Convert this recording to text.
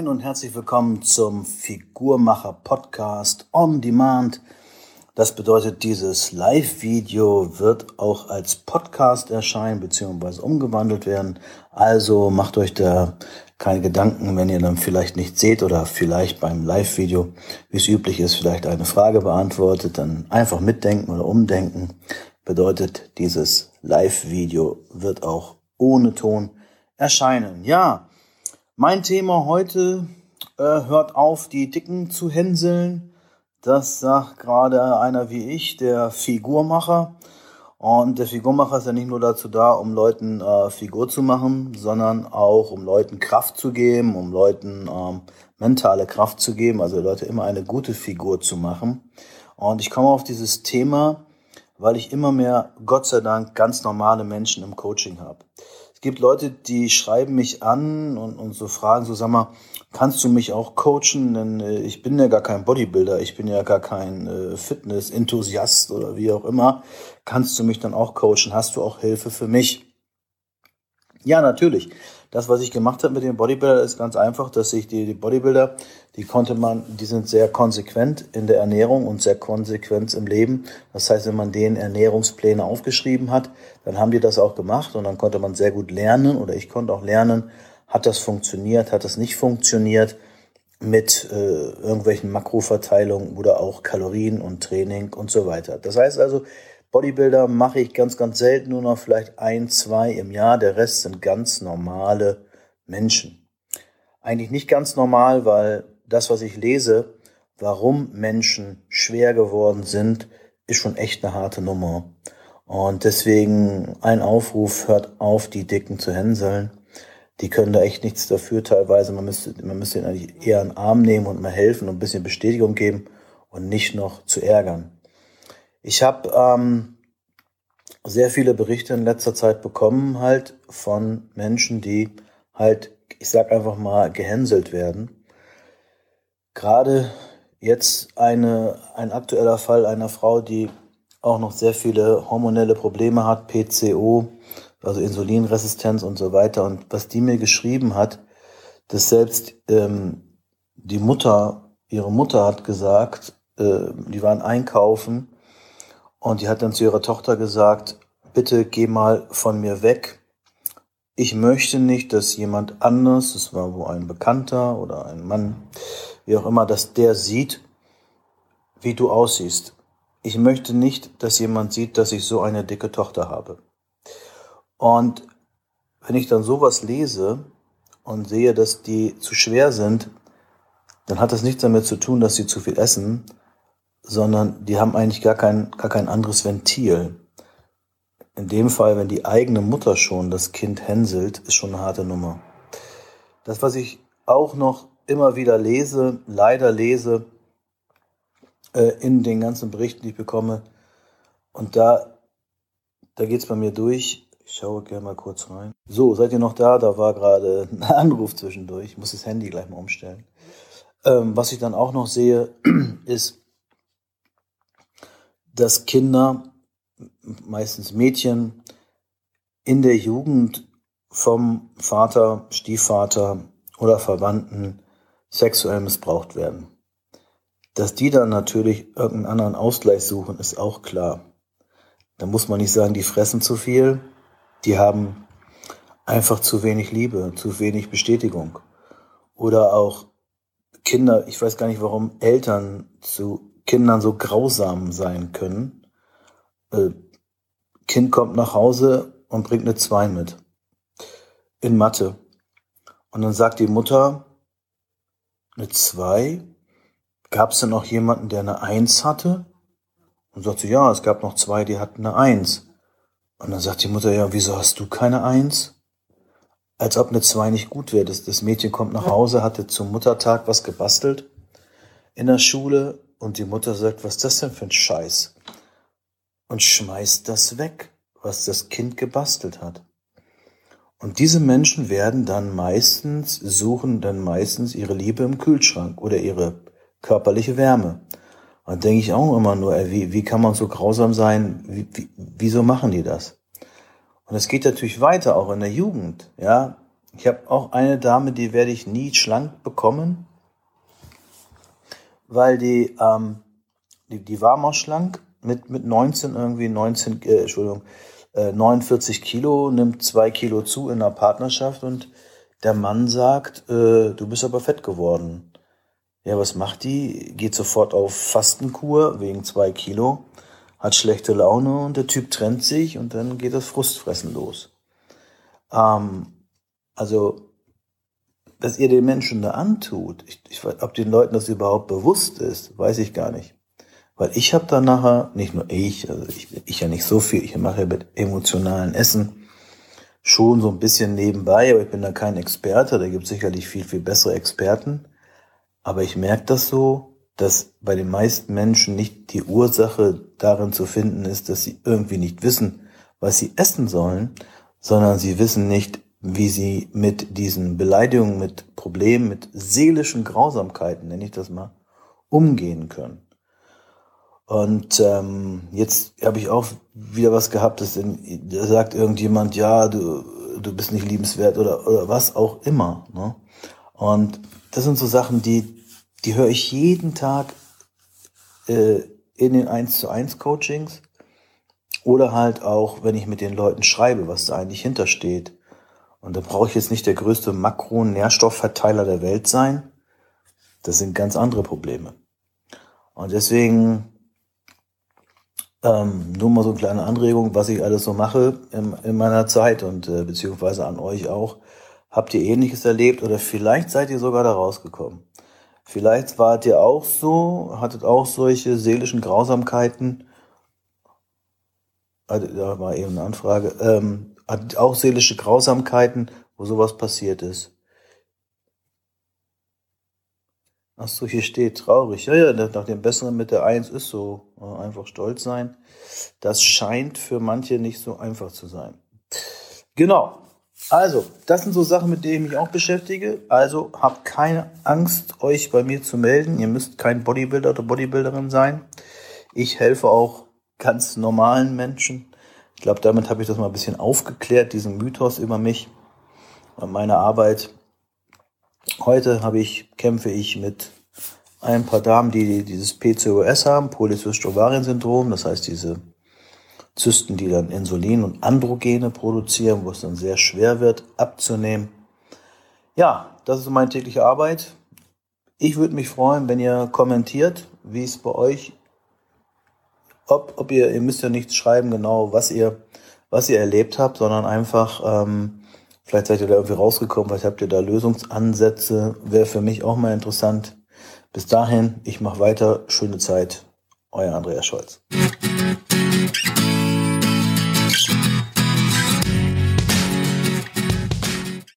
Moin und herzlich willkommen zum Figurmacher Podcast on Demand. Das bedeutet, dieses Live-Video wird auch als Podcast erscheinen bzw. umgewandelt werden. Also macht euch da keine Gedanken, wenn ihr dann vielleicht nicht seht oder vielleicht beim Live-Video, wie es üblich ist, vielleicht eine Frage beantwortet, dann einfach mitdenken oder umdenken. Bedeutet, dieses Live-Video wird auch ohne Ton erscheinen. Ja, mein Thema heute äh, hört auf, die Dicken zu hänseln. Das sagt gerade einer wie ich, der Figurmacher. Und der Figurmacher ist ja nicht nur dazu da, um Leuten äh, Figur zu machen, sondern auch um Leuten Kraft zu geben, um Leuten ähm, mentale Kraft zu geben, also Leute immer eine gute Figur zu machen. Und ich komme auf dieses Thema, weil ich immer mehr, Gott sei Dank, ganz normale Menschen im Coaching habe. Es gibt Leute, die schreiben mich an und, und so fragen, so sag mal, kannst du mich auch coachen? Denn äh, ich bin ja gar kein Bodybuilder, ich bin ja gar kein äh, Fitness-Enthusiast oder wie auch immer. Kannst du mich dann auch coachen? Hast du auch Hilfe für mich? Ja, natürlich. Das, was ich gemacht habe mit dem Bodybuilder, ist ganz einfach, dass ich die, die Bodybuilder, die konnte man, die sind sehr konsequent in der Ernährung und sehr konsequent im Leben. Das heißt, wenn man denen Ernährungspläne aufgeschrieben hat, dann haben die das auch gemacht und dann konnte man sehr gut lernen oder ich konnte auch lernen, hat das funktioniert, hat das nicht funktioniert mit äh, irgendwelchen Makroverteilungen oder auch Kalorien und Training und so weiter. Das heißt also, Bodybuilder mache ich ganz, ganz selten, nur noch vielleicht ein, zwei im Jahr. Der Rest sind ganz normale Menschen. Eigentlich nicht ganz normal, weil das, was ich lese, warum Menschen schwer geworden sind, ist schon echt eine harte Nummer. Und deswegen ein Aufruf, hört auf, die Dicken zu hänseln. Die können da echt nichts dafür teilweise. Man müsste, man müsste ihnen eigentlich eher einen Arm nehmen und mal helfen und ein bisschen Bestätigung geben und nicht noch zu ärgern. Ich habe ähm, sehr viele Berichte in letzter Zeit bekommen, halt von Menschen, die halt, ich sag einfach mal, gehänselt werden. Gerade jetzt eine, ein aktueller Fall einer Frau, die auch noch sehr viele hormonelle Probleme hat, PCO, also Insulinresistenz und so weiter. Und was die mir geschrieben hat, dass selbst ähm, die Mutter, ihre Mutter hat gesagt, äh, die waren einkaufen und die hat dann zu ihrer Tochter gesagt, bitte geh mal von mir weg. Ich möchte nicht, dass jemand anders, es war wohl ein Bekannter oder ein Mann, wie auch immer, dass der sieht, wie du aussiehst. Ich möchte nicht, dass jemand sieht, dass ich so eine dicke Tochter habe. Und wenn ich dann sowas lese und sehe, dass die zu schwer sind, dann hat das nichts damit zu tun, dass sie zu viel essen, sondern die haben eigentlich gar kein, gar kein anderes Ventil. In dem Fall, wenn die eigene Mutter schon das Kind hänselt, ist schon eine harte Nummer. Das, was ich auch noch immer wieder lese, leider lese, äh, in den ganzen Berichten, die ich bekomme, und da, da geht's bei mir durch. Ich schaue gerne mal kurz rein. So, seid ihr noch da? Da war gerade ein Anruf zwischendurch. Ich muss das Handy gleich mal umstellen. Ähm, was ich dann auch noch sehe, ist, dass Kinder, meistens Mädchen, in der Jugend vom Vater, Stiefvater oder Verwandten sexuell missbraucht werden. Dass die dann natürlich irgendeinen anderen Ausgleich suchen, ist auch klar. Da muss man nicht sagen, die fressen zu viel, die haben einfach zu wenig Liebe, zu wenig Bestätigung. Oder auch Kinder, ich weiß gar nicht, warum Eltern zu Kindern so grausam sein können. Äh, kind kommt nach Hause und bringt eine 2 mit. In Mathe. Und dann sagt die Mutter, eine 2? Gab es denn noch jemanden, der eine 1 hatte? Und sagt sie, ja, es gab noch zwei, die hatten eine 1. Und dann sagt die Mutter, ja, wieso hast du keine 1? Als ob eine 2 nicht gut wäre. Das, das Mädchen kommt nach Hause, hatte zum Muttertag was gebastelt in der Schule und die Mutter sagt, was ist das denn für ein Scheiß? Und schmeißt das weg, was das Kind gebastelt hat. Und diese Menschen werden dann meistens, suchen dann meistens ihre Liebe im Kühlschrank oder ihre körperliche Wärme. Und denke ich auch immer nur, ey, wie, wie kann man so grausam sein? Wie, wie, wieso machen die das? Und es geht natürlich weiter, auch in der Jugend, ja. ich habe auch eine Dame, die werde ich nie schlank bekommen, weil die, ähm, die, die war mal schlank mit, mit 19 irgendwie, 19, äh, Entschuldigung, äh, 49 Kilo, nimmt zwei Kilo zu in der Partnerschaft und der Mann sagt, äh, du bist aber fett geworden. Ja, was macht die? Geht sofort auf Fastenkur wegen zwei Kilo, hat schlechte Laune und der Typ trennt sich und dann geht das Frustfressen los. Ähm, also, dass ihr den Menschen da antut, ich, ich, ob den Leuten das überhaupt bewusst ist, weiß ich gar nicht. Weil ich habe da nachher, nicht nur ich, also ich, ich ja nicht so viel, ich mache ja mit emotionalen Essen schon so ein bisschen nebenbei, aber ich bin da kein Experte, da gibt es sicherlich viel, viel bessere Experten. Aber ich merke das so, dass bei den meisten Menschen nicht die Ursache darin zu finden ist, dass sie irgendwie nicht wissen, was sie essen sollen, sondern sie wissen nicht, wie sie mit diesen Beleidigungen, mit Problemen, mit seelischen Grausamkeiten, nenne ich das mal, umgehen können. Und ähm, jetzt habe ich auch wieder was gehabt, dass in, da sagt irgendjemand, ja, du, du bist nicht liebenswert oder, oder was auch immer. Ne? Und das sind so Sachen, die, die höre ich jeden Tag äh, in den 1 zu 1 Coachings oder halt auch, wenn ich mit den Leuten schreibe, was da eigentlich hintersteht. Und da brauche ich jetzt nicht der größte Makro-Nährstoffverteiler der Welt sein. Das sind ganz andere Probleme. Und deswegen ähm, nur mal so eine kleine Anregung, was ich alles so mache in, in meiner Zeit und äh, beziehungsweise an euch auch. Habt ihr ähnliches erlebt oder vielleicht seid ihr sogar da rausgekommen? Vielleicht wart ihr auch so, hattet auch solche seelischen Grausamkeiten. Also, da war eben eine Anfrage. Ähm, hattet auch seelische Grausamkeiten, wo sowas passiert ist. Ach so, hier steht traurig. Ja, ja, nach dem Besseren mit der Eins ist so. Einfach stolz sein. Das scheint für manche nicht so einfach zu sein. Genau. Also, das sind so Sachen, mit denen ich mich auch beschäftige. Also, habt keine Angst, euch bei mir zu melden. Ihr müsst kein Bodybuilder oder Bodybuilderin sein. Ich helfe auch ganz normalen Menschen. Ich glaube, damit habe ich das mal ein bisschen aufgeklärt, diesen Mythos über mich und meine Arbeit. Heute habe ich, kämpfe ich mit ein paar Damen, die dieses PCOS haben, Polycystovarien-Syndrom, das heißt diese Zysten, die dann Insulin und Androgene produzieren, wo es dann sehr schwer wird abzunehmen. Ja, das ist meine tägliche Arbeit. Ich würde mich freuen, wenn ihr kommentiert, wie es bei euch, ob, ob ihr, ihr müsst ja nicht schreiben genau, was ihr, was ihr erlebt habt, sondern einfach, ähm, vielleicht seid ihr da irgendwie rausgekommen, vielleicht habt ihr da Lösungsansätze, wäre für mich auch mal interessant. Bis dahin, ich mache weiter. Schöne Zeit. Euer Andreas Scholz.